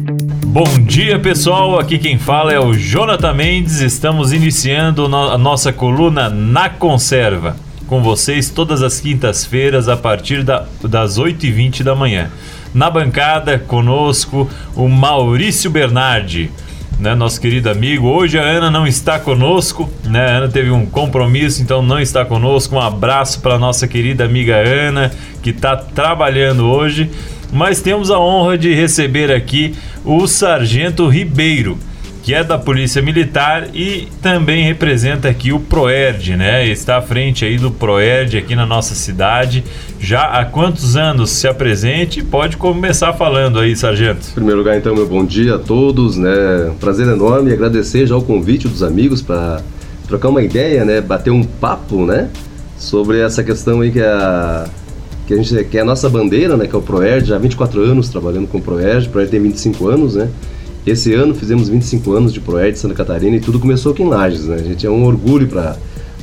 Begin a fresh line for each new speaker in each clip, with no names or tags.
Bom dia pessoal, aqui quem fala é o Jonathan Mendes. Estamos iniciando a nossa coluna Na Conserva com vocês todas as quintas-feiras a partir da, das 8h20 da manhã. Na bancada, conosco, o Maurício Bernardi, né, nosso querido amigo. Hoje a Ana não está conosco, né? A Ana teve um compromisso, então não está conosco. Um abraço para nossa querida amiga Ana, que está trabalhando hoje mas temos a honra de receber aqui o Sargento Ribeiro, que é da Polícia Militar e também representa aqui o Proerd, né? Está à frente aí do Proerd aqui na nossa cidade. Já há quantos anos se apresente? Pode começar falando aí, Sargento.
Em primeiro lugar, então, meu bom dia a todos, né? Prazer enorme agradecer já o convite dos amigos para trocar uma ideia, né? Bater um papo, né? Sobre essa questão aí que é a que a gente que é a nossa bandeira, né, que é o Proerd, já há 24 anos trabalhando com o Proerd, o Proerd tem 25 anos, né? Esse ano fizemos 25 anos de Proerd Santa Catarina e tudo começou aqui em Lages, né? A gente é um orgulho para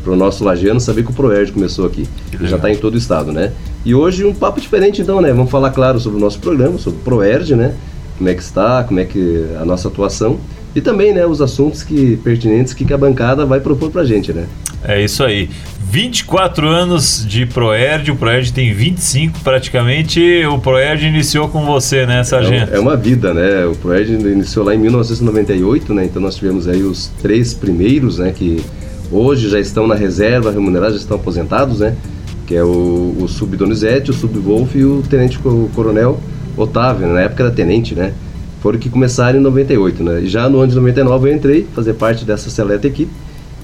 o nosso lagiano saber que o Proerd começou aqui. E já está em todo o estado, né? E hoje um papo diferente então, né? Vamos falar, claro, sobre o nosso programa, sobre o Proerd, né? Como é que está, como é que a nossa atuação e também, né, os assuntos que pertinentes que a bancada vai propor pra gente, né?
É isso aí. 24 anos de Proerd, o Proerd tem 25 praticamente. O Proerd iniciou com você, né, Sargento?
É, é uma vida, né? O Proerd iniciou lá em 1998, né? Então nós tivemos aí os três primeiros, né? Que hoje já estão na reserva remunerada, já estão aposentados, né? Que é o, o Sub-Donizete, o Sub-Wolf e o Tenente Coronel Otávio. Na época era tenente, né? Foram que começaram em 98, né? E já no ano de 99 eu entrei, fazer parte dessa seleta equipe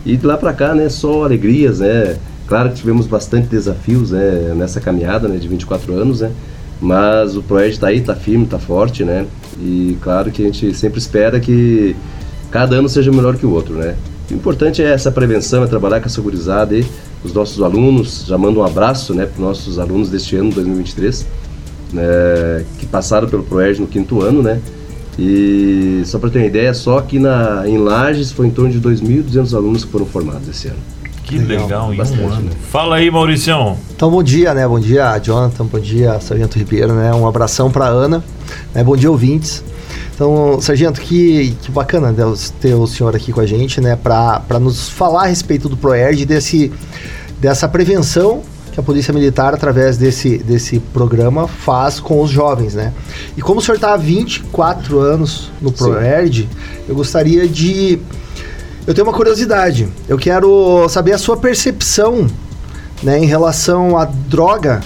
e de lá para cá, né, só alegrias, né? Claro que tivemos bastante desafios né, nessa caminhada né, de 24 anos, né? Mas o Proed está aí, está firme, está forte, né? E claro que a gente sempre espera que cada ano seja melhor que o outro, né? O importante é essa prevenção, é trabalhar com a segurizada e os nossos alunos, já mando um abraço, né, para os nossos alunos deste ano, 2023, né, que passaram pelo Proed no quinto ano, né? E só para ter uma ideia, só aqui na, em Lages foi em torno de 2.200 alunos que foram formados esse ano.
Que legal, legal bastante, um. Né? Fala aí, Mauricião.
Então, bom dia, né? Bom dia, Jonathan, bom dia, Sargento Ribeiro, né? Um abração para Ana, né? Bom dia, ouvintes. Então, Sargento, que, que bacana ter o senhor aqui com a gente, né? Para nos falar a respeito do ProERD, desse, dessa prevenção que a Polícia Militar, através desse, desse programa, faz com os jovens, né? E como o senhor está há 24 anos no ProERD, eu gostaria de... Eu tenho uma curiosidade. Eu quero saber a sua percepção né, em relação à droga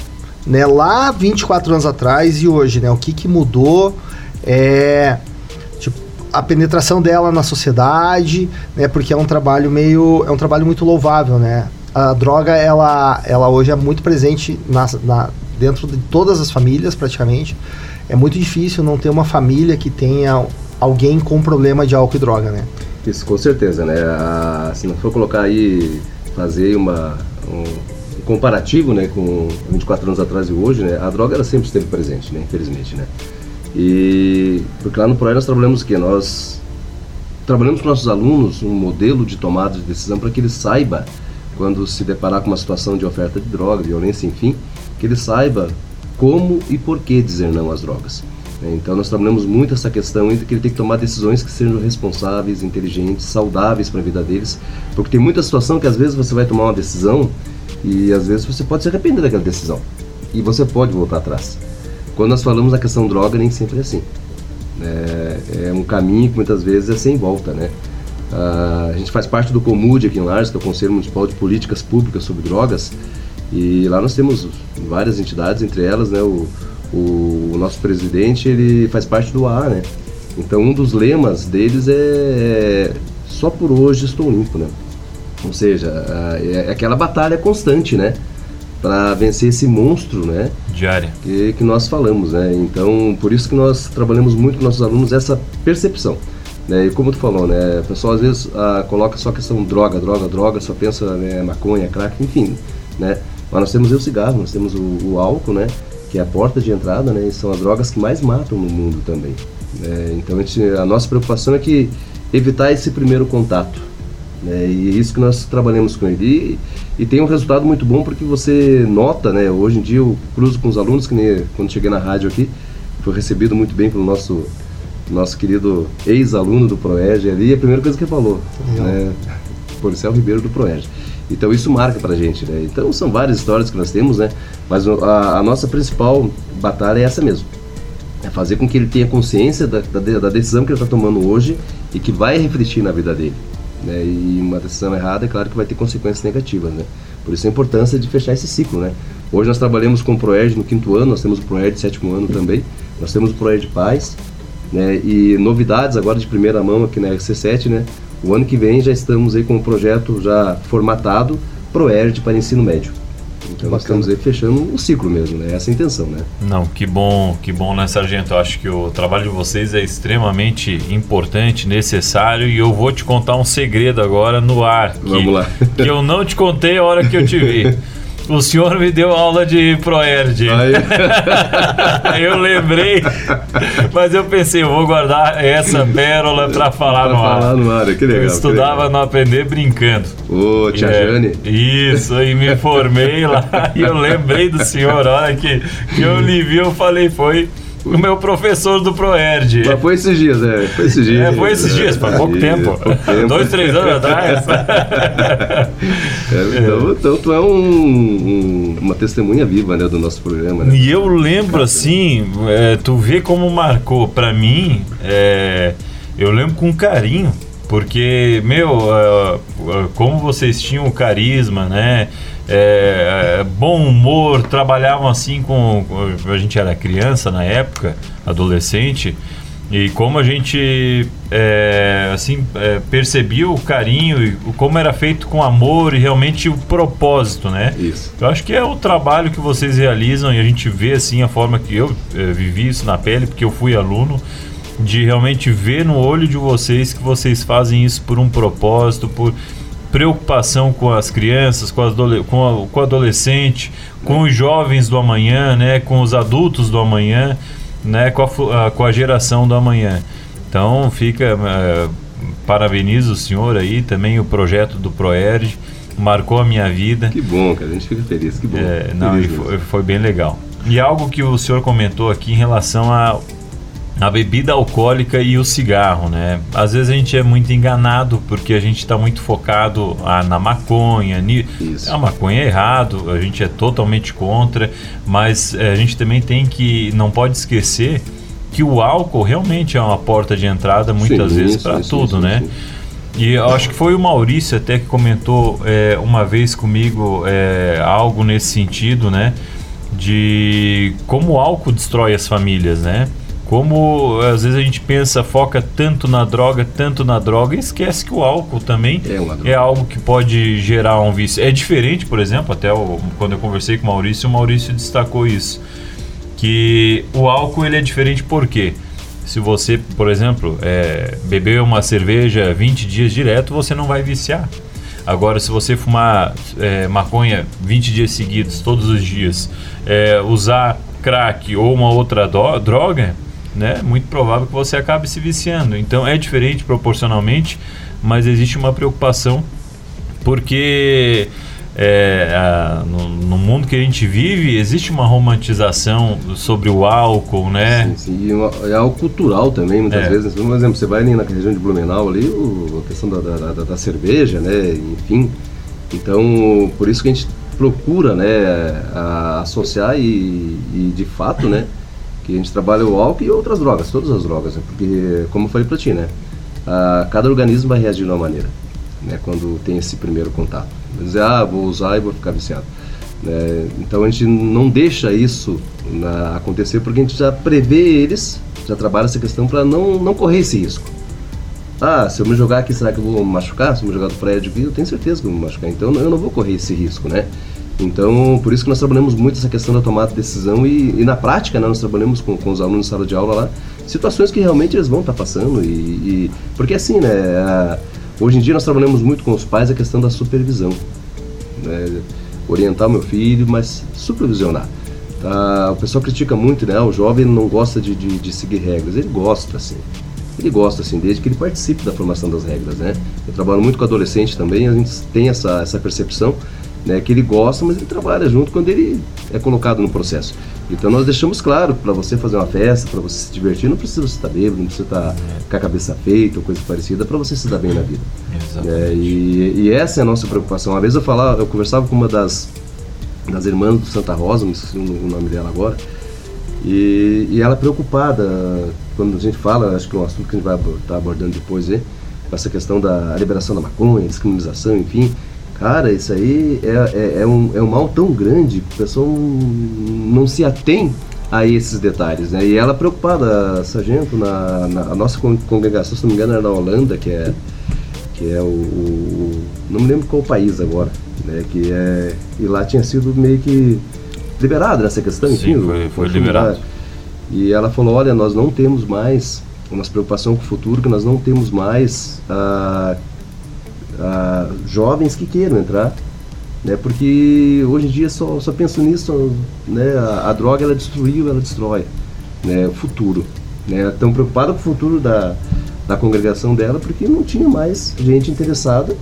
né, lá 24 anos atrás e hoje, né? O que, que mudou? É, tipo, a penetração dela na sociedade, né? Porque é um trabalho meio... É um trabalho muito louvável, né? A droga ela, ela hoje é muito presente na, na, dentro de todas as famílias praticamente. É muito difícil não ter uma família que tenha alguém com problema de álcool e droga, né?
Isso, com certeza, né? A, se não for colocar aí, fazer uma, um, comparativo, né, com 24 anos atrás e hoje, né? A droga ela sempre esteve presente, né? Infelizmente, né? E porque lá no ProER nós trabalhamos o quê? Nós trabalhamos com nossos alunos um modelo de tomada de decisão para que ele saiba quando se deparar com uma situação de oferta de droga, violência, enfim, que ele saiba como e por que dizer não às drogas. Né? Então nós trabalhamos muito essa questão entre que ele tem que tomar decisões que sejam responsáveis, inteligentes, saudáveis para a vida deles, porque tem muita situação que às vezes você vai tomar uma decisão e às vezes você pode se arrepender daquela decisão e você pode voltar atrás. Quando nós falamos da questão droga, nem sempre é assim. É, é um caminho que muitas vezes é sem volta, né? Uh, a gente faz parte do COMUD aqui em Lares, que é o Conselho Municipal de Políticas Públicas sobre Drogas, e lá nós temos várias entidades, entre elas, né, o, o, o nosso presidente, ele faz parte do AA, né? Então um dos lemas deles é, é só por hoje estou limpo, né? Ou seja, é aquela batalha constante, né? Para vencer esse monstro, né?
Diária.
Que, que nós falamos, né? Então, por isso que nós trabalhamos muito com nossos alunos essa percepção. Né? E como tu falou, né? O pessoal às vezes ah, coloca só questão droga, droga, droga, só pensa né, maconha, crack, enfim, né? Mas nós temos o cigarro, nós temos o, o, álcool, né? Que é a porta de entrada, né? E são as drogas que mais matam no mundo também. Né? Então a, gente, a nossa preocupação é que evitar esse primeiro contato. Né? E é isso que nós trabalhamos com ele. E, e, tem um resultado muito bom porque você nota, né? Hoje em dia eu cruzo com os alunos, que nem quando cheguei na rádio aqui, foi recebido muito bem pelo nosso nosso querido ex-aluno do Proeg ali, a primeira coisa que ele falou, né? Policial Ribeiro do Proeg. Então isso marca pra gente, né? Então são várias histórias que nós temos, né? Mas a, a nossa principal batalha é essa mesmo. É fazer com que ele tenha consciência da, da, da decisão que ele está tomando hoje e que vai refletir na vida dele. Né? E uma decisão errada, é claro que vai ter consequências negativas, né? Por isso a importância de fechar esse ciclo, né? Hoje nós trabalhamos com o ProEd no quinto ano, nós temos o ProEd sétimo ano também, nós temos o ProEd Paz, né? E novidades agora de primeira mão aqui na RC7, né? O ano que vem já estamos aí com o projeto já formatado ProEd para ensino médio. Então nós estamos aí fechando o ciclo mesmo, né? Essa é a intenção, né?
Não, que bom, que bom, né, Sargento? Eu acho que o trabalho de vocês é extremamente importante, necessário e eu vou te contar um segredo agora no ar. Que,
Vamos lá.
Que eu não te contei a hora que eu te vi. O senhor me deu aula de Proerd.
Aí.
eu lembrei, mas eu pensei, eu vou guardar essa pérola para falar
Pra
no ar.
falar no ar, que legal.
eu estudava
legal.
no Aprender Brincando.
Ô, tia
É,
Jane.
Isso, e me formei lá e eu lembrei do senhor, a hora que, que eu lhe vi, eu falei, foi o meu professor do Proerd.
Mas foi esses dias, é. Foi esses dias.
É, foi esses dias, faz pouco tempo.
pouco tempo.
Dois, três anos atrás.
É, então, então tu é um, um- uma testemunha viva né, do nosso programa, né?
E eu lembro assim, é, tu vê como marcou pra mim, é, eu lembro com carinho, porque, meu, é, é, como vocês tinham carisma, né? É, é, bom humor, trabalhavam assim com, com- A gente era criança na época, adolescente. E como a gente é, assim é, percebia o carinho e como era feito com amor e realmente o propósito, né?
Isso.
Eu acho que é o trabalho que vocês realizam e a gente vê assim a forma que eu eh, vivi isso na pele, porque eu fui aluno, de realmente ver no olho de vocês que vocês fazem isso por um propósito, por preocupação com as crianças, com, as com, a- com o adolescente, com os jovens do amanhã, né, com os adultos do amanhã, né, com a, com a geração do amanhã. Então fica eh, parabenizo o senhor aí também o projeto do Proerd marcou a minha vida.
Que bom, cara. A gente fica feliz. Que bom.
É, não,
Feliz
foi, foi bem legal. E algo que o senhor comentou aqui em relação a a bebida alcoólica e o cigarro, né? Às vezes a gente é muito enganado porque a gente está muito focado ah, na maconha. Ni... A maconha é errado, a gente é totalmente contra, mas eh, a gente também tem que não pode esquecer que o álcool realmente é uma porta de entrada muitas
Sim,
vezes para tudo,
sim,
né?
sim.
E eu acho que foi o Maurício até que comentou é, uma vez comigo é, algo nesse sentido, né? De como o álcool destrói as famílias, né? Como às vezes a gente pensa, foca tanto na droga, tanto na droga, e esquece que o álcool também
É
é algo que pode gerar um vício. É diferente, por exemplo, até o- quando eu conversei com o Maurício, o Maurício destacou isso. Que o álcool ele é diferente por quê? Se você, por exemplo, é, beber uma cerveja 20 dias direto, você não vai viciar. Agora, se você fumar é, maconha 20 dias seguidos, todos os dias, é, usar crack ou uma outra droga, né, muito provável que você acabe se viciando. Então, é diferente proporcionalmente, mas existe uma preocupação porque é, a- no, no mundo que a gente vive existe uma romantização sobre o álcool, né?
Sim, sim. E uma- é algo cultural também, muitas
É.
vezes. Por exemplo, você vai ali na região de Blumenau, ali, o- a questão da, da, da- da cerveja, né? Enfim. Então, por isso que a gente procura, né, a- associar e, e, de fato, né, que a gente trabalha o álcool e outras drogas, todas as drogas, né? Porque, como eu falei pra ti, né, a- cada organismo vai reagir de uma maneira, né, quando tem esse primeiro contato. Vai dizer, ah, vou usar e vou ficar viciado. né? Então a gente não deixa isso na- acontecer porque a gente já prevê eles, já trabalha essa questão para não, não correr esse risco. Ah, se eu me jogar aqui, será que eu vou me machucar? Se eu me jogar do prédio eu tenho certeza que eu vou me machucar. Então eu não vou correr esse risco, né? Então, por isso que nós trabalhamos muito essa questão da tomada de decisão e, e na prática, né, nós trabalhamos com, com os alunos em sala de aula lá, situações que realmente eles vão estar passando e, e- porque assim, né, a- hoje em dia nós trabalhamos muito com os pais a questão da supervisão, né, orientar o meu filho, mas supervisionar. Tá? O pessoal critica muito, né, o jovem não gosta de, de, de seguir regras, ele gosta, assim, ele gosta, assim, desde que ele participe da formação das regras, né. Eu trabalho muito com adolescente também, a gente tem essa, essa percepção né, que ele gosta, mas ele trabalha junto quando ele é colocado no processo. Então nós deixamos claro para você fazer uma festa, para você se divertir, não precisa você estar bêbado, não precisa estar com a cabeça feita ou coisa parecida, para você se dar bem na vida. É, e, e, essa é a nossa preocupação. Uma vez eu falava, eu conversava com uma das, das irmãs do Santa Rosa, não esqueci o nome dela agora, e, e ela preocupada quando a gente fala, acho que é um assunto que a gente vai estar tá abordando depois, hein, essa questão da liberação da maconha, descriminalização, enfim. Cara, isso aí é, é, é, um, é um mal tão grande que a pessoa não, se atém a esses detalhes, né? E ela preocupada, sargento, na, na a nossa congregação, se não me engano, era na Holanda, que é que é o, o, não me lembro qual país agora, né? Que é e lá tinha sido meio que liberado nessa questão,
Sim, enfim, foi, foi liberado.
E ela falou, olha, nós não temos mais uma preocupação com o futuro, que nós não temos mais ah, ah, jovens que queiram entrar, né? Porque hoje em dia só, só penso nisso, né? A, a droga ela destruiu, ela destrói, né? O futuro, né? Tão preocupada com o futuro da, da congregação dela porque não tinha mais gente interessada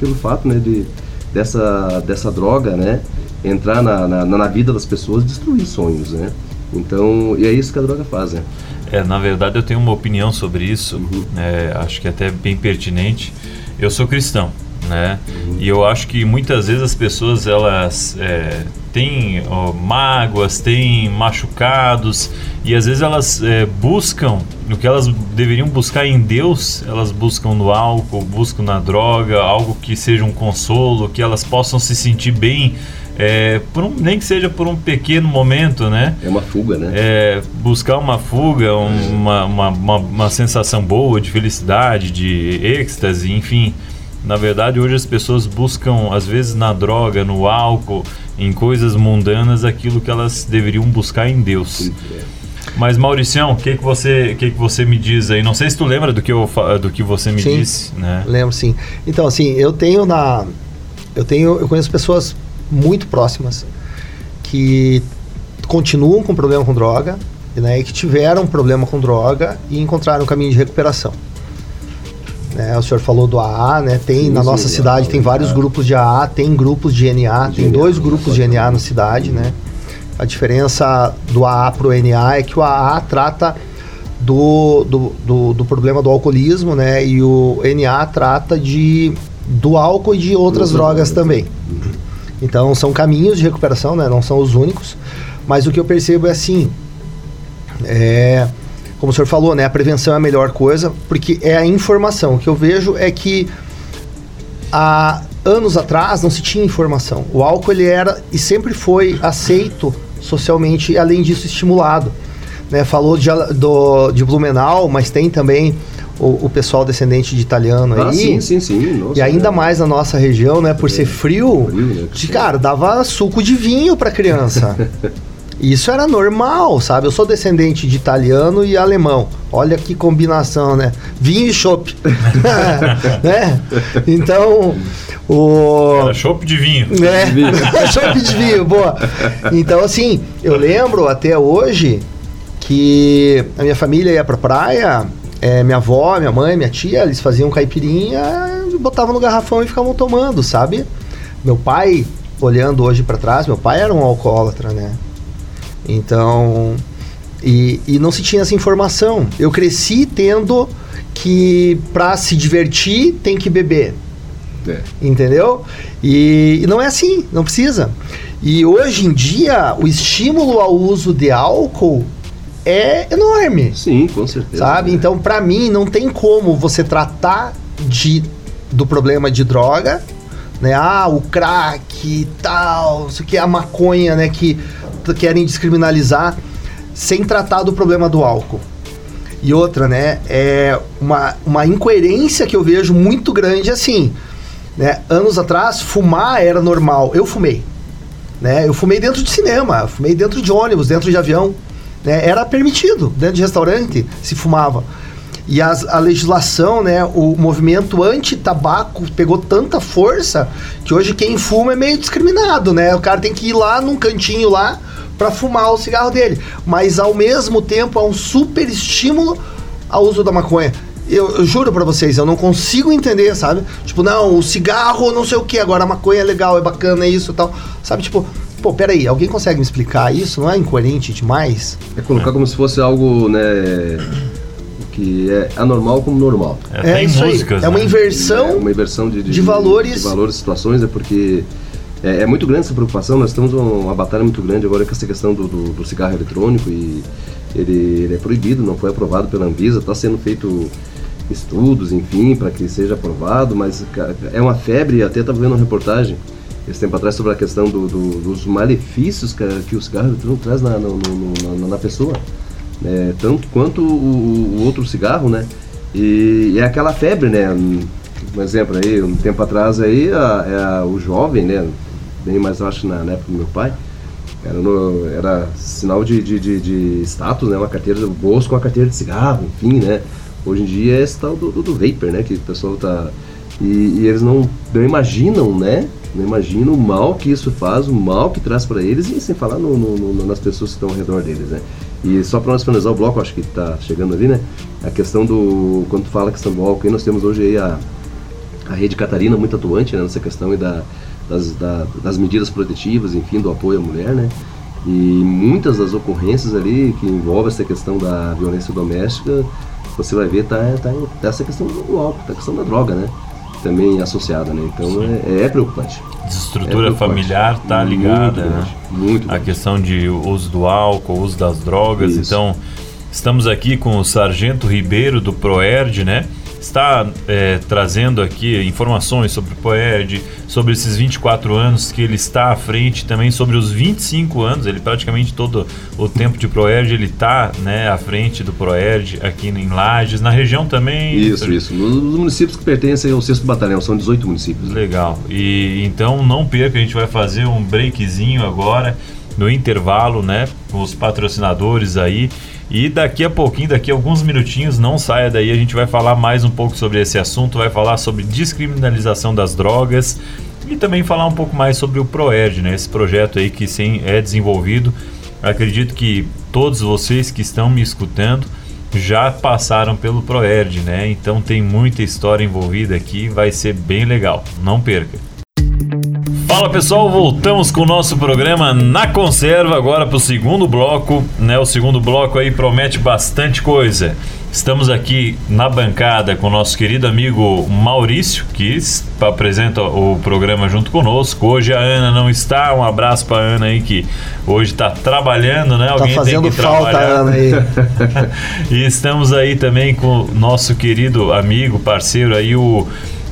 pelo fato, né? De dessa dessa droga, né? Entrar na, na, na vida das pessoas, destruir sonhos, né? Então, e é isso que a droga faz, né?
É, na verdade eu tenho uma opinião sobre isso, uhum. é, acho que é até bem pertinente. Eu sou cristão, né? E eu acho que muitas vezes as pessoas elas é, têm ó, mágoas, têm machucados e às vezes elas é, buscam o que elas deveriam buscar em Deus, elas buscam no álcool, buscam na droga, algo que seja um consolo, que elas possam se sentir bem é, um, nem que seja por um pequeno momento, né?
É uma fuga, né?
É, buscar uma fuga, um, uma, uma, uma, uma, sensação boa de felicidade, de êxtase, enfim. Na verdade, hoje as pessoas buscam, às vezes, na droga, no álcool, em coisas mundanas, aquilo que elas deveriam buscar em Deus. É. Mas Mauricião, o que que você, que que você me diz aí? Não sei se tu lembra do que eu do que você me
sim,
disse, né?
Lembro sim. Então assim, eu tenho na eu tenho eu conheço pessoas muito próximas que continuam com problema com droga, né, e que tiveram problema com droga e encontraram um caminho de recuperação. Né, o senhor falou do AA, né? Tem sim, na nossa sim, cidade tem vários grupos de AA, tem grupos de NA, tem dois grupos de NA na cidade, né? A diferença do AA para o NA é que o AA trata do, do, do, do, problema do alcoolismo, né? E o NA trata de do álcool e de outras drogas também. Então são caminhos de recuperação, né? não são os únicos. Mas o que eu percebo é assim, é, como o senhor falou, né? A prevenção é a melhor coisa, porque é a informação. O que eu vejo é que há anos atrás não se tinha informação. O álcool ele era e sempre foi aceito socialmente e além disso estimulado. Né? Falou de, do, de Blumenau, mas tem também o, o pessoal descendente de italiano ah, aí.
Sim, sim, sim.
Nossa, e ainda é. mais na nossa região, né? Por é. ser frio, frio né? de, cara, dava suco de vinho pra criança. Isso era normal, sabe? Eu sou descendente de italiano e alemão. Olha que combinação, né? Vinho e chopp. né? Então, o...
Era chopp de vinho.
É, chopp de vinho, boa. Então, assim, eu lembro até hoje que a minha família ia pra praia é, minha avó, minha mãe, minha tia, eles faziam caipirinha, botavam no garrafão e ficavam tomando, sabe? Meu pai, olhando hoje para trás, meu pai era um alcoólatra, né? Então, e, e não se tinha essa informação. Eu cresci tendo que para se divertir tem que beber. É. Entendeu? E, e, não é assim, não precisa. E hoje em dia, o estímulo ao uso de álcool é enorme.
Sim, com certeza.
Sabe? Então, para mim, não tem como você tratar de, do problema de droga, né? Ah, o crack e tal, isso que é a maconha, né? Que querem descriminalizar sem tratar do problema do álcool. E outra, né? É uma, uma incoerência que eu vejo muito grande assim. Né? Anos atrás, fumar era normal. Eu fumei. Né? Eu fumei dentro de cinema, fumei dentro de ônibus, dentro de avião. Né? Era permitido, dentro de restaurante se fumava. E as, a legislação, né, o movimento anti-tabaco pegou tanta força que hoje quem fuma é meio discriminado, né? O cara tem que ir lá num cantinho lá para fumar o cigarro dele. Mas ao mesmo tempo há um super estímulo ao uso da maconha. eu, eu juro pra vocês, eu não consigo entender, sabe? Tipo, não, o cigarro, não sei o que, agora a maconha é legal, é bacana, é isso e tal. Sabe, tipo, pô, peraí, alguém consegue me explicar isso? Não é incoerente demais?
É colocar como se fosse algo, né, que é anormal como normal.
É,
É isso aí.
músicas,
É uma
né?
inversão.
É uma inversão de,
de valores.
de valores, situações, é porque é, é muito grande essa preocupação. Nós temos uma, batalha muito grande agora com essa questão do, do- do cigarro eletrônico e ele, ele é proibido, não foi aprovado pela Anvisa, está sendo feito estudos, enfim, para que seja aprovado, mas é uma febre, até estava vendo uma reportagem esse tempo atrás sobre a questão do- do- dos malefícios que, que o cigarro eletrônico traz na, no- no- na, na pessoa, né? tanto quanto o, o outro cigarro, né? E, é aquela febre, né? Um exemplo aí, um tempo atrás aí, a- é a- o jovem, né? Bem mais, acho, na, na época do meu pai, era, no- era sinal de, de, de, de status, né? Uma carteira do bolso com a carteira de cigarro, enfim, né? Hoje em dia é esse tal do, do, do vapor, né? Que o pessoal tá... E, e eles não, não imaginam, né? Não imaginam o mal que isso faz, o mal que traz para eles e sem falar no, no- no- nas pessoas que estão ao redor deles, né? E só para nós finalizar o bloco, acho que está chegando ali, né? A questão do... Quando tu fala a questão do álcool aí, nós temos hoje aí a, a rede Catarina muito atuante né, nessa questão aí da, das, da- das medidas protetivas, enfim, do apoio à mulher, né? E muitas das ocorrências ali que envolvem essa questão da violência doméstica, você vai ver, tá, tá, tá essa questão do álcool, tá a questão da droga, né? Também associada, né? Então é, é preocupante.
Desestrutura
É preocupante.
familiar tá
Muito
ligada, né?
grande, Muito
A questão de uso do álcool, uso das drogas.
Isso.
Então, estamos aqui com o Sargento Ribeiro do Proerd, né? Está é, trazendo aqui informações sobre o Proerd, sobre esses 24 anos que ele está à frente, também sobre os 25 anos. Ele praticamente todo o tempo de Proerd ele está né, à frente do Proerd aqui em Lages, na região também.
Isso, isso. Nos municípios que pertencem ao 6 Batalhão, são 18 municípios. né?
Legal. E então não perca, a gente vai fazer um breakzinho agora no intervalo, né? Com os patrocinadores aí. E daqui a pouquinho, daqui a alguns minutinhos, não saia daí, a gente vai falar mais um pouco sobre esse assunto, vai falar sobre descriminalização das drogas e também falar um pouco mais sobre o ProERD, né? Esse projeto aí que sim é desenvolvido. Acredito que todos vocês que estão me escutando já passaram pelo ProERD, né? Então tem muita história envolvida aqui, vai ser bem legal. Não perca. Fala pessoal, voltamos com o nosso programa na conserva agora para o segundo bloco, né? O segundo bloco aí promete bastante coisa. Estamos aqui na bancada com o nosso querido amigo Maurício, que apresenta o programa junto conosco. Hoje a Ana não está, um abraço para Ana aí que hoje está trabalhando, né?
Tá
Alguém
fazendo
tem que
falta,
trabalhar.
Ana, aí.
E estamos aí também com o nosso querido amigo, parceiro aí, o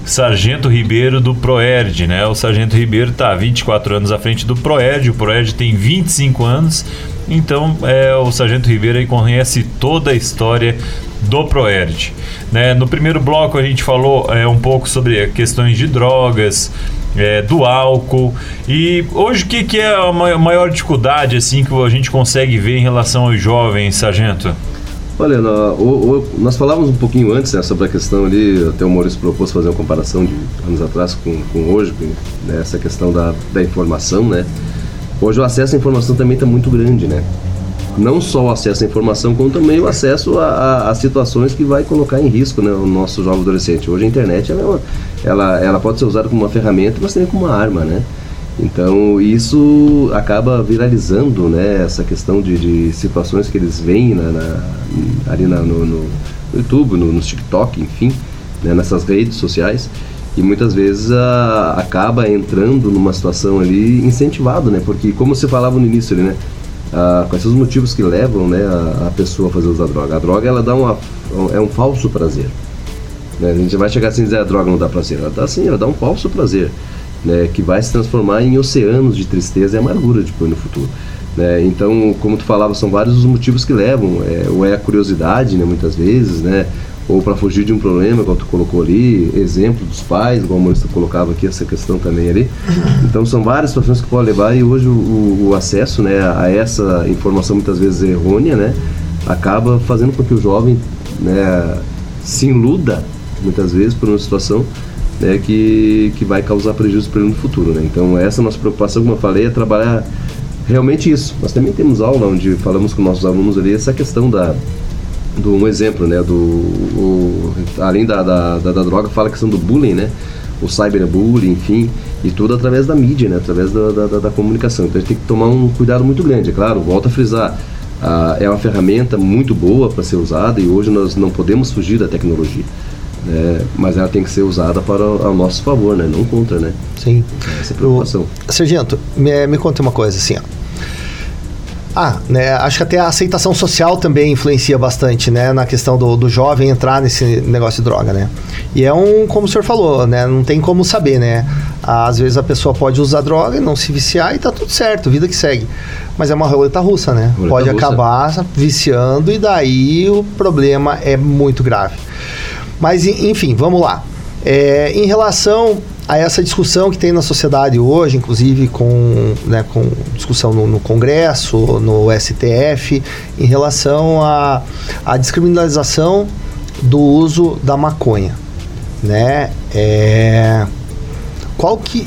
Sargento Ribeiro do Proerd, né? O Sargento Ribeiro está 24 anos à frente do Proerd, o Proerd tem 25 anos, então é, o Sargento Ribeiro aí conhece toda a história do Proerd. Né? No primeiro bloco a gente falou é, um pouco sobre questões de drogas, é, do álcool. E hoje o que, que é a ma- maior dificuldade assim que a gente consegue ver em relação aos jovens, sargento?
Olha, nós falávamos um pouquinho antes né, sobre a questão ali, até o Maurício propôs fazer uma comparação de anos atrás com, com hoje, né, essa questão da, da informação, né? Hoje o acesso à informação também está muito grande, né? Não só o acesso à informação, como também o acesso a, a- a situações que vai colocar em risco né, o nosso jovem adolescente. Hoje a internet ela, ela, ela pode ser usada como uma ferramenta, mas também como uma arma, né? Então isso acaba viralizando né, essa questão de, de situações que eles veem na, na- ali na- no, no- YouTube, no, no TikTok, enfim, né, nessas redes sociais. E muitas vezes a- acaba entrando numa situação ali incentivado, né? Porque como você falava no início ali, né? Ah, quais são os motivos que levam né, a, a pessoa a fazer uso da droga? A droga ela dá uma, é um falso prazer. Né? A gente vai chegar assim e dizer a droga não dá prazer. Ela dá assim, ela dá um falso prazer, né? que vai se transformar em oceanos de tristeza e amargura depois no futuro. Né? Então, como tu falava, são vários os motivos que levam. É, ou é a curiosidade, né, muitas vezes, né? ou para fugir de um problema, igual tu colocou ali, exemplo dos pais, igual o Maurício colocava aqui, essa questão também ali. Então, são várias situações que podem levar e hoje o, o- o acesso né, a essa informação, muitas vezes errônea, né, acaba fazendo com que o jovem né, se iluda muitas vezes por uma situação né, que, que vai causar prejuízo para ele no futuro. Né? Então essa é nossa preocupação, como eu falei, é trabalhar realmente isso. Nós também temos aula onde falamos com nossos alunos ali essa questão da, do um exemplo, né? Do, o, além da, da, da, da, droga, fala a questão do bullying, né? O cyberbullying, enfim, e tudo através da mídia, né? Através da, da, da comunicação. Então a gente tem que tomar um cuidado muito grande, é claro. Volto a frisar, ah, é uma ferramenta muito boa para ser usada e hoje nós não podemos fugir da tecnologia. Né? mas ela tem que ser usada para o, nosso favor, né? não contra, né?
Sim.
Essa é preocupação.
O, Sargento, me, me conta uma coisa assim, ó. Ah, né, acho que até a aceitação social também influencia bastante, né, na questão do, do jovem entrar nesse negócio de droga, né? E é um, como o senhor falou, né, não tem como saber, né? Às vezes a pessoa pode usar droga e não se viciar e tá tudo certo, vida que segue. Mas é uma roleta russa, né? Roleta pode russa. acabar viciando e daí o problema é muito grave. Mas, enfim, vamos lá. É, em relação a essa discussão que tem na sociedade hoje, inclusive com, né, com discussão no, no, Congresso, no STF, em relação à a, a, descriminalização do uso da maconha, né? É, qual que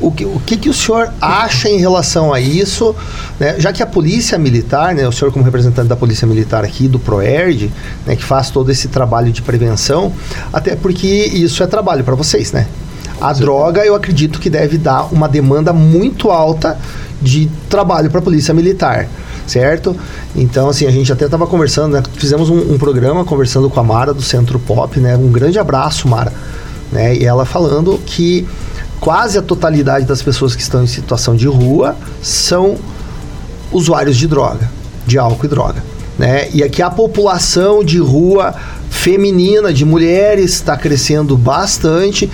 o que, o que, que o senhor acha em relação a isso, né? já que a polícia militar, né, o senhor como representante da polícia militar aqui, do PROERD, né, que faz todo esse trabalho de prevenção, até porque isso é trabalho para vocês, né? A Sim. droga, eu acredito que deve dar uma demanda muito alta de trabalho para a polícia militar, certo? Então, assim, a gente até estava conversando, né? Fizemos um, um, programa conversando com a Mara do Centro Pop, né? Um grande abraço, Mara. Né? E ela falando que quase a totalidade das pessoas que estão em situação de rua são usuários de droga, de álcool e droga. Né? E aqui a população de rua feminina, de mulheres, está crescendo bastante.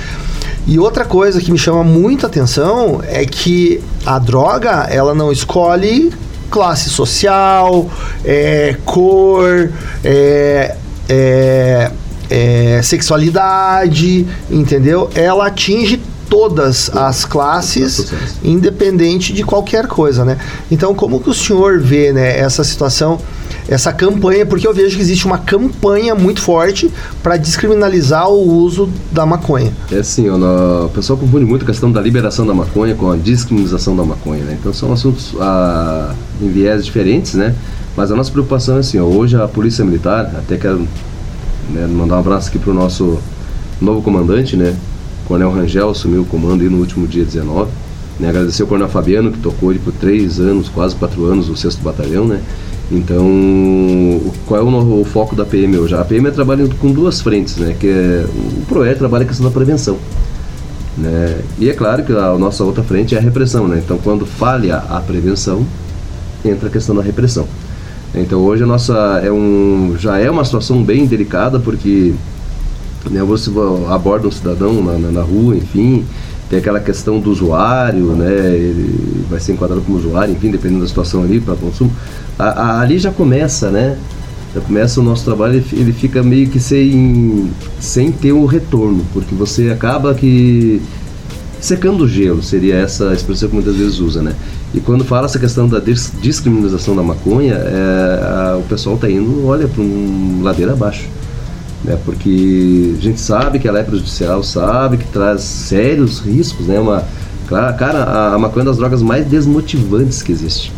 E outra coisa que me chama muita atenção é que a droga ela não escolhe classe social, é, cor, é, é, é sexualidade, entendeu? Ela atinge todas as classes, independente de qualquer coisa, né? Então, como que o senhor vê, né, essa situação, essa campanha, porque eu vejo que existe uma campanha muito forte para descriminalizar o uso da maconha.
É assim, o pessoal confunde muito a questão da liberação da maconha com a descriminalização da maconha, né? Então são assuntos ah, em viés diferentes, né? Mas a nossa preocupação é assim, ó, hoje a Polícia Militar, até quero né, mandar um abraço aqui para o nosso novo comandante, né? Coronel Rangel assumiu o comando aí no último dia 19. Né? Agradecer ao Coronel Fabiano, que tocou ele por três anos, quase quatro anos, o 6 Batalhão, né? Então, qual é o, o, foco da PM hoje? A PM trabalhando com duas frentes, né? Que é, o PROER trabalha a questão da prevenção. Né? E é claro que a nossa outra frente é a repressão, né? Então, quando falha a prevenção, entra a questão da repressão. Então, hoje a nossa é um, já é uma situação bem delicada, porque né, você aborda um cidadão na, na, na, rua, enfim, tem aquela questão do usuário, né, ele vai ser enquadrado como usuário, enfim, dependendo da situação ali para consumo. A, a, ali já começa, né? Já começa o nosso trabalho, ele, fica meio que sem, sem ter o um retorno, porque você acaba que secando o gelo, seria essa expressão que muitas vezes usa, né? E quando fala essa questão da descriminalização da maconha, é, a, o pessoal está indo, olha, para um ladeira abaixo né? Porque a gente sabe que ela é prejudicial, sabe que traz sérios riscos, né? Uma, cara, a, a maconha é uma das drogas mais desmotivantes que existe.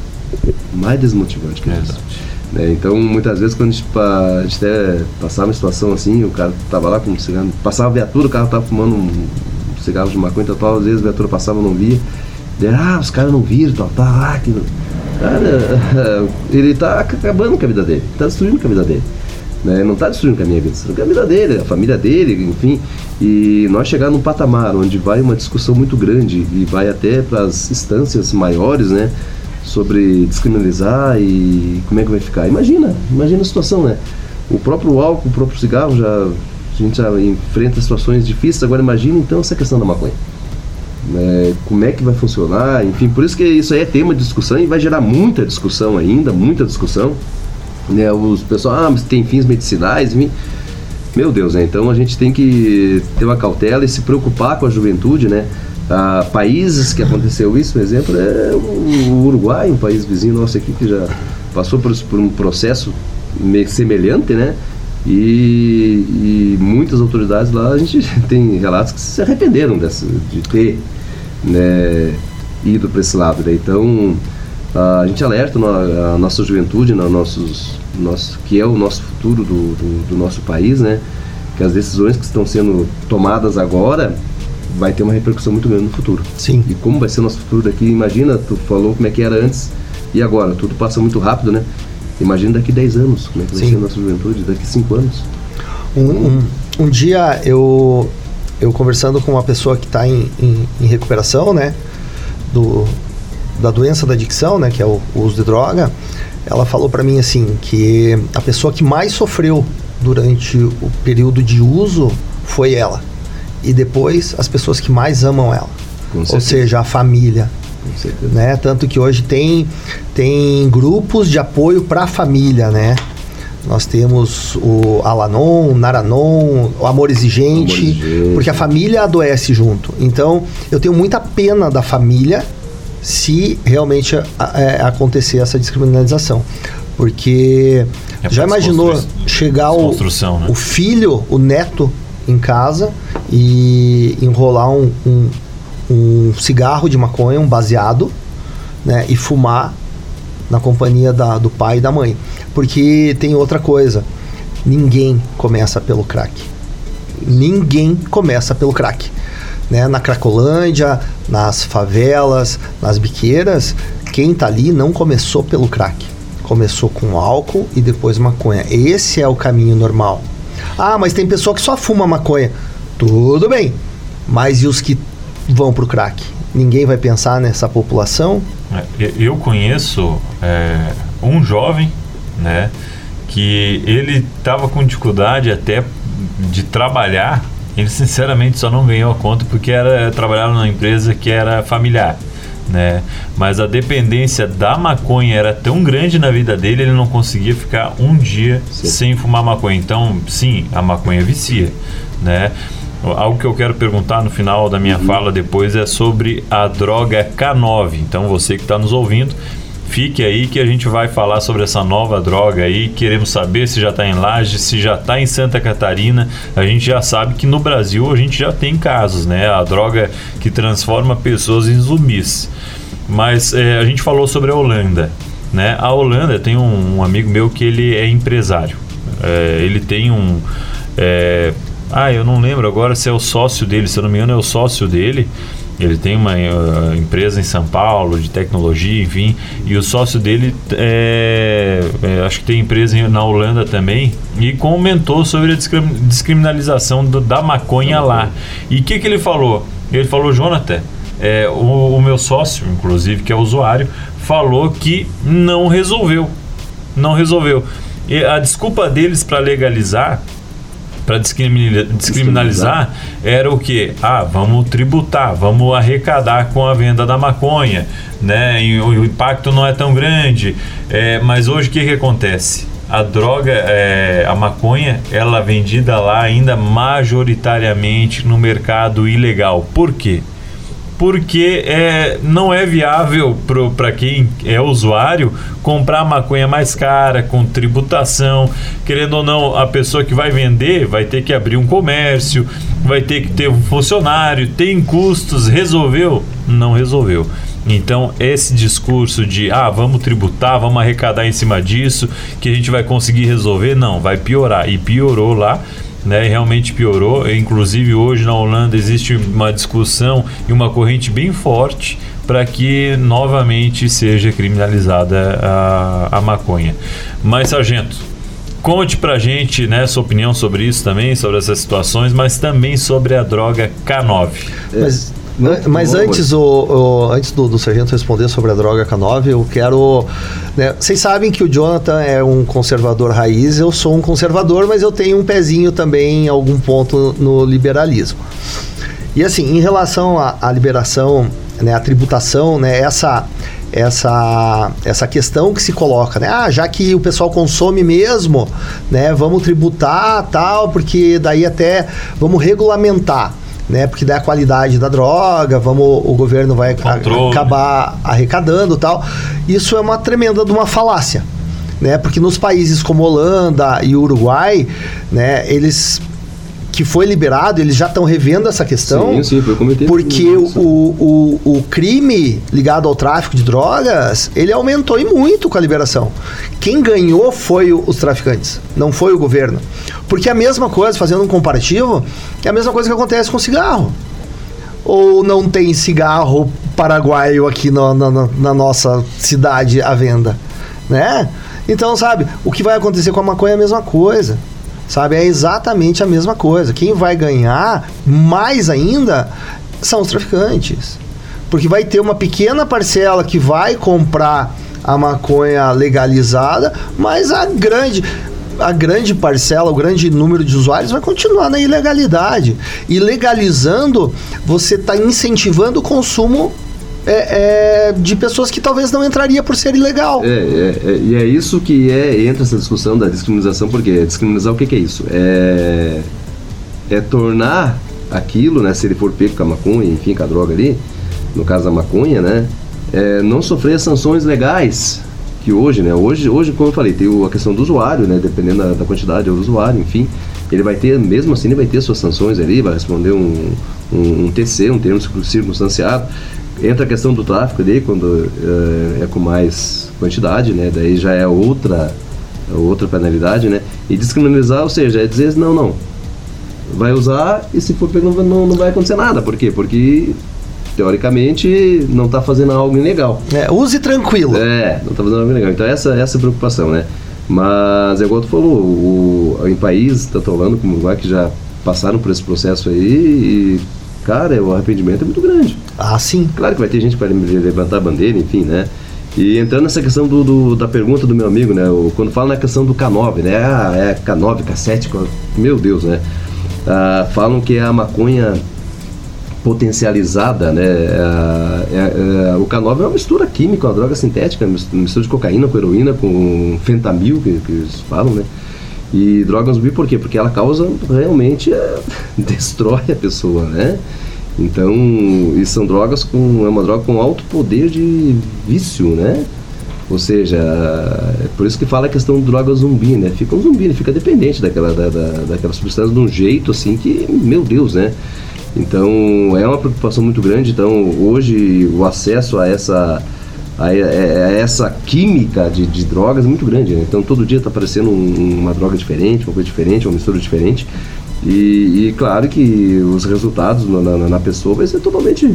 Mais desmotivante que existe. É, então, muitas vezes, quando a gente, a gente até passava uma situação assim, o cara tava lá com um cigarro, passava a viatura, o cara tava fumando um cigarro de maconha, tal, às vezes a viatura passava e não via. Daí, ah, os caras não viram, tal, tal, ah, que... Cara, ele tá acabando com a vida dele, tá destruindo com a vida dele. Né? Não está destruindo a minha vida, destruindo a vida dele, a família dele, enfim. E nós chegar num patamar onde vai uma discussão muito grande e vai até para as instâncias maiores, né? Sobre descriminalizar e como é que vai ficar. Imagina, imagina a situação, né? O próprio álcool, o próprio cigarro já a gente já enfrenta situações difíceis. Agora imagina então essa questão da maconha. Né? Como é que vai funcionar? Enfim, por isso que isso aí é tema de discussão e vai gerar muita discussão ainda, muita discussão. Né, os pessoal, ah, mas tem fins medicinais. Meu Deus, né? Então a gente tem que ter uma cautela e se preocupar com a juventude, né? Ah, países que aconteceu isso, por exemplo, é o Uruguai, um país vizinho nosso aqui que já passou por, por um processo semelhante, né? E, e, muitas autoridades lá, a gente tem relatos que se arrependeram dessa, de ter né, ido para esse lado. Né? Então, a gente alerta a nossa juventude, nossos nosso, que é o nosso futuro do, do, do nosso país, né? Que as decisões que estão sendo tomadas agora vai ter uma repercussão muito grande no futuro.
Sim.
E como vai ser o nosso futuro daqui? Imagina, tu falou como é que era antes e agora. Tudo passa muito rápido, né? Imagina daqui 10 anos, como é que vai
Sim.
ser a nossa juventude, daqui 5 anos.
Um, um, um dia eu, eu conversando com uma pessoa que está em, em, em recuperação, né? Do, da doença da adicção, né? Que é o, o uso de droga. Ela falou para mim assim que a pessoa que mais sofreu durante o período de uso foi ela. E depois as pessoas que mais amam ela. Ou seja, a família, né? Tanto que hoje tem, tem grupos de apoio para a família, né? Nós temos o Alanon, o Naranon, o Amor Exigente,
Amor Exigente.
porque a família adoece junto. Então, eu tenho muita pena da família se realmente a- é, acontecer essa descriminalização. Porque
É
já imaginou chegar o,
né?
o filho, o neto em casa e enrolar um, um, um cigarro de maconha, um baseado, né, e fumar na companhia da, do pai e da mãe. Porque tem outra coisa, ninguém começa pelo crack. Ninguém começa pelo crack. Né? Na Cracolândia, nas favelas, nas biqueiras, quem tá ali não começou pelo crack. Começou com álcool e depois maconha. Esse é o caminho normal. Ah, mas tem pessoa que só fuma maconha. Tudo bem. Mas e os que vão pro crack? Ninguém vai pensar nessa população?
É, eu- conheço é, um jovem, né, que ele estava com dificuldade até de trabalhar. Ele sinceramente só não ganhou a conta porque era trabalhava numa empresa que era familiar, né? Mas a dependência da maconha era tão grande na vida dele, ele não conseguia ficar um dia
Sim.
sem fumar maconha. Então, sim, a maconha vicia, né? Algo que eu quero perguntar no final da minha fala depois é sobre a droga K9. Então, você que está nos ouvindo, fique aí que a gente vai falar sobre essa nova droga aí. Queremos saber se já está em Laje, se já está em Santa Catarina. A gente já sabe que no Brasil a gente já tem casos, né? A droga que transforma pessoas em zumbis. Mas é, a gente falou sobre a Holanda, né? A Holanda tem um, um amigo meu que ele é empresário. É, ele tem um. é, ah, eu não lembro agora se é o sócio dele, se eu não me engano, é o sócio dele. Ele tem uma uh, empresa em São Paulo de tecnologia, enfim, e o sócio dele é, é, acho que tem empresa em- na Holanda também e comentou sobre a descriminalização do- da maconha lá. E o que, que ele falou? Ele falou, Jonathan, é, o, o meu sócio, inclusive, que é usuário, falou que não resolveu. Não resolveu. E a desculpa deles para legalizar, para descriminalizar, era o que? Ah, vamos tributar, vamos arrecadar com a venda da maconha, né? E o, impacto não é tão grande. É, mas hoje o que, que acontece? A droga, é, a maconha, ela é vendida lá ainda majoritariamente no mercado ilegal. Por quê? Porque é, não é viável para quem é usuário comprar maconha mais cara, com tributação. Querendo ou não, a pessoa que vai vender vai ter que abrir um comércio, vai ter que ter um funcionário, tem custos. Resolveu? Não resolveu. Então, esse discurso de ah, vamos tributar, vamos arrecadar em cima disso, que a gente vai conseguir resolver, não, vai piorar. E piorou lá né, e realmente piorou. Inclusive hoje na Holanda existe uma discussão e uma corrente bem forte para que novamente seja criminalizada a, a maconha. Mas sargento, conte pra gente, né, sua opinião sobre isso também, sobre essas situações, mas também sobre a droga K9.
Mas, An- mas
favor.
antes, o, o- antes do, do sargento responder sobre a droga K9, eu quero. né, vocês sabem que o Jonathan é um conservador raiz, eu sou um conservador, mas eu tenho um pezinho também em algum ponto no liberalismo. E assim, em relação à, à liberação, né, à tributação, né, essa, essa, essa questão que se coloca, né? Ah, já que o pessoal consome mesmo, né, vamos tributar tal, porque daí até vamos regulamentar. Né, porque daí a qualidade da droga, vamos, o governo vai a- acabar arrecadando tal. Isso é uma tremenda de uma falácia, né? Porque nos países como Holanda e Uruguai, né, eles que foi liberado, eles já estão revendo essa questão.
Sim, sim, foi cometido.
Porque o, o, o crime ligado ao tráfico de drogas, ele aumentou e muito com a liberação. Quem ganhou foi o, os traficantes, não foi o governo. Porque a mesma coisa, fazendo um comparativo, é a mesma coisa que acontece com cigarro. Ou não tem cigarro paraguaio aqui no, na, na nossa cidade à venda, né? Então, sabe, o que vai acontecer com a maconha é a mesma coisa. Sabe, é exatamente a mesma coisa. Quem vai ganhar mais ainda são os traficantes. Porque vai ter uma pequena parcela que vai comprar a maconha legalizada, mas a grande a grande parcela, o grande número de usuários vai continuar na ilegalidade. E legalizando, você está incentivando o consumo é, é, de pessoas que talvez não entraria por ser ilegal.
É, é, é, e é isso que é, entra essa discussão da discriminação, porque discriminação o que, que é isso? É, é tornar aquilo, né, se ele for pego com a maconha, enfim, com a droga ali, no caso da maconha, né, é, não sofrer sanções legais que hoje, né, hoje, hoje como eu falei, tem a questão do usuário, né, dependendo da, da quantidade do usuário, enfim, ele vai ter, mesmo assim, ele vai ter suas sanções ali, vai responder um, um, um TC, um termo circunstanciado, Entra a questão do tráfico ali, quando uh, é com mais quantidade, né? Daí já é outra, outra penalidade, né? E descriminalizar, ou seja, é dizer não, não. Vai usar e se for pego não, não vai acontecer nada. Por quê? Porque teoricamente não está fazendo algo ilegal.
É, use tranquilo.
É, não está fazendo algo ilegal. Então essa, essa é a preocupação, né? Mas é igual tu falou, o, em países, tanto Holanda como Uruguai, que já passaram por esse processo aí e cara, o arrependimento é muito grande.
Ah, sim.
Claro que vai ter gente vai levantar a bandeira, enfim, né? E entrando nessa questão do, do, da pergunta do meu amigo, né? O, quando fala na questão do K9, né? Ah, é K9, K7, meu Deus, né? Ah, falam que é a maconha potencializada, né? É, é, é, o K9 é uma mistura química, uma droga sintética, mistura de cocaína com heroína, com fentamil, que, que eles falam, né? E drogas zumbi por quê? Porque ela causa realmente é, destrói a pessoa, né? Então, e são drogas com é uma droga com alto poder de vício, né? Ou seja, é por isso que fala a questão de droga zumbi, né? Fica um zumbi, né? fica dependente daquela, da, da, daquela substância de um jeito assim que, meu Deus, né? Então é uma preocupação muito grande. Então hoje o acesso a essa a, essa química de, de, drogas é muito grande. Né? Então todo dia está aparecendo um, uma droga diferente, uma coisa diferente, uma mistura diferente. E, e claro que os resultados na, na, na, pessoa vai ser totalmente,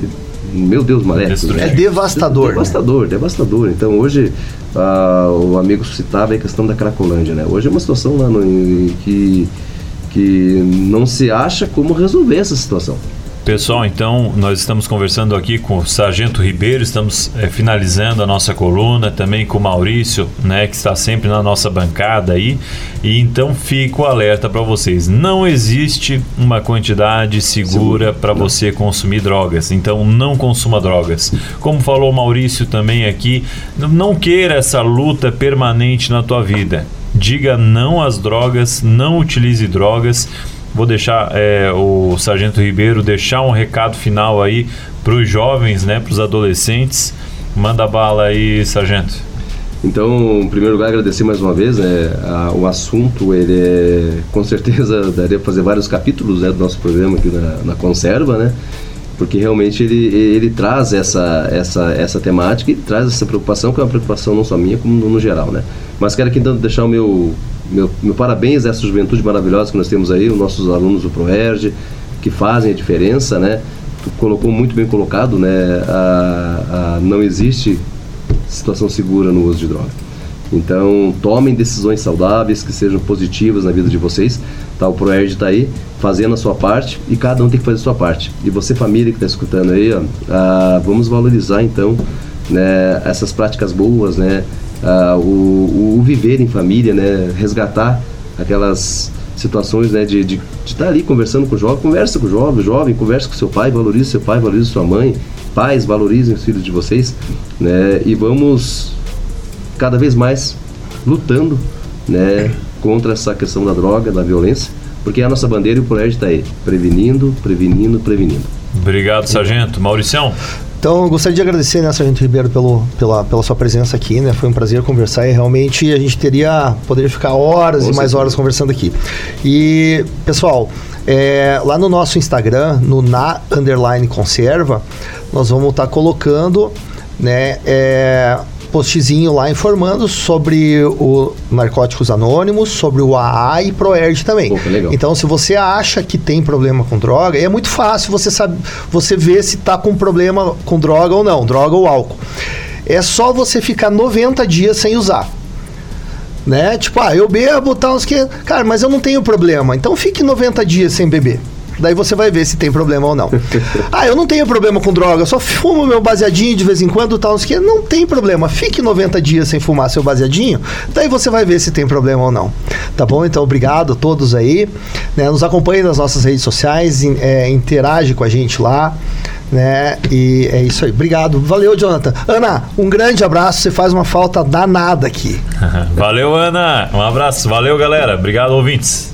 meu Deus, maléfico.
Né? É devastador.
Devastador, né? devastador. Então hoje ah, o amigo citava a questão da Cracolândia, né? Hoje é uma situação lá no, que, que não se acha como resolver essa situação.
Pessoal, então nós estamos conversando aqui com o Sargento Ribeiro, estamos é, finalizando a nossa coluna, também com o Maurício, né, que está sempre na nossa bancada aí. E então fico alerta para vocês: não existe uma quantidade segura para você consumir drogas. Então não consuma drogas. Como falou o Maurício também aqui, não queira essa luta permanente na tua vida. Diga não às drogas, não utilize drogas Vou deixar é, o Sargento Ribeiro deixar um recado final aí para os jovens, né, para os adolescentes. Manda bala aí, Sargento.
Então, em primeiro lugar, agradecer mais uma vez. Né, a, o assunto, ele é, com certeza daria para fazer vários capítulos né, do nosso programa aqui na, na Conserva, né? Porque realmente ele, ele traz essa, essa, essa temática e traz essa preocupação, que é uma preocupação não só minha, como no, no geral, né? Mas quero aqui então deixar o meu meu, meu parabéns a essa juventude maravilhosa que nós temos aí, os nossos alunos do ProERG, que fazem a diferença, né? Tu colocou muito bem colocado, né? A, a, não existe situação segura no uso de droga. Então, tomem decisões saudáveis, que sejam positivas na vida de vocês. Tá, o ProERG está aí fazendo a sua parte e cada um tem que fazer a sua parte. E você, família que está escutando aí, ó, ah, vamos valorizar então né, essas práticas boas, né? uh, o, o, viver em família, né? Resgatar aquelas situações, né? De, de, de estar ali conversando com o jovem, conversa com o jovem, jovem, conversa com seu pai, valorize seu pai, valorize sua mãe, pais, valorizem os filhos de vocês, né? E vamos cada vez mais lutando, né? Contra essa questão da droga, da violência, porque a nossa bandeira e o colégio está aí, prevenindo, prevenindo, prevenindo.
Obrigado, sargento. Mauricião?
Então, eu gostaria de agradecer, né, Sargento Ribeiro, pelo, pela, pela sua presença aqui, né? Foi um prazer conversar e realmente a gente teria, poderia ficar horas
Com
e mais
certeza.
horas conversando aqui. E, pessoal, é, lá no nosso Instagram, no na underline conserva, nós vamos estar colocando, né, é, postzinho lá informando sobre o Narcóticos Anônimos, sobre o AA e Proerd também. Então, se você acha que tem problema com droga, é muito fácil você saber, você ver se tá com problema com droga ou não, droga ou álcool. É só você ficar 90 dias sem usar. Né? Tipo, ah, eu bebo, tal, uns que. Cara, mas eu não tenho problema. Então fique 90 dias sem beber. Daí você vai ver se tem problema ou não. ah, eu não tenho problema com droga, eu só fumo meu baseadinho de vez em quando, tal, que não tem problema. Fique 90 dias sem fumar seu baseadinho, daí você vai ver se tem problema ou não. Tá bom? Então, obrigado a todos aí. né? Nos acompanhe nas nossas redes sociais, in- é, interage com a gente lá. Né? E é isso aí. Obrigado. Valeu, Jonathan. Ana, um grande abraço. Você faz uma falta danada aqui.
Valeu, Ana. Um abraço. Valeu, galera. Obrigado, ouvintes.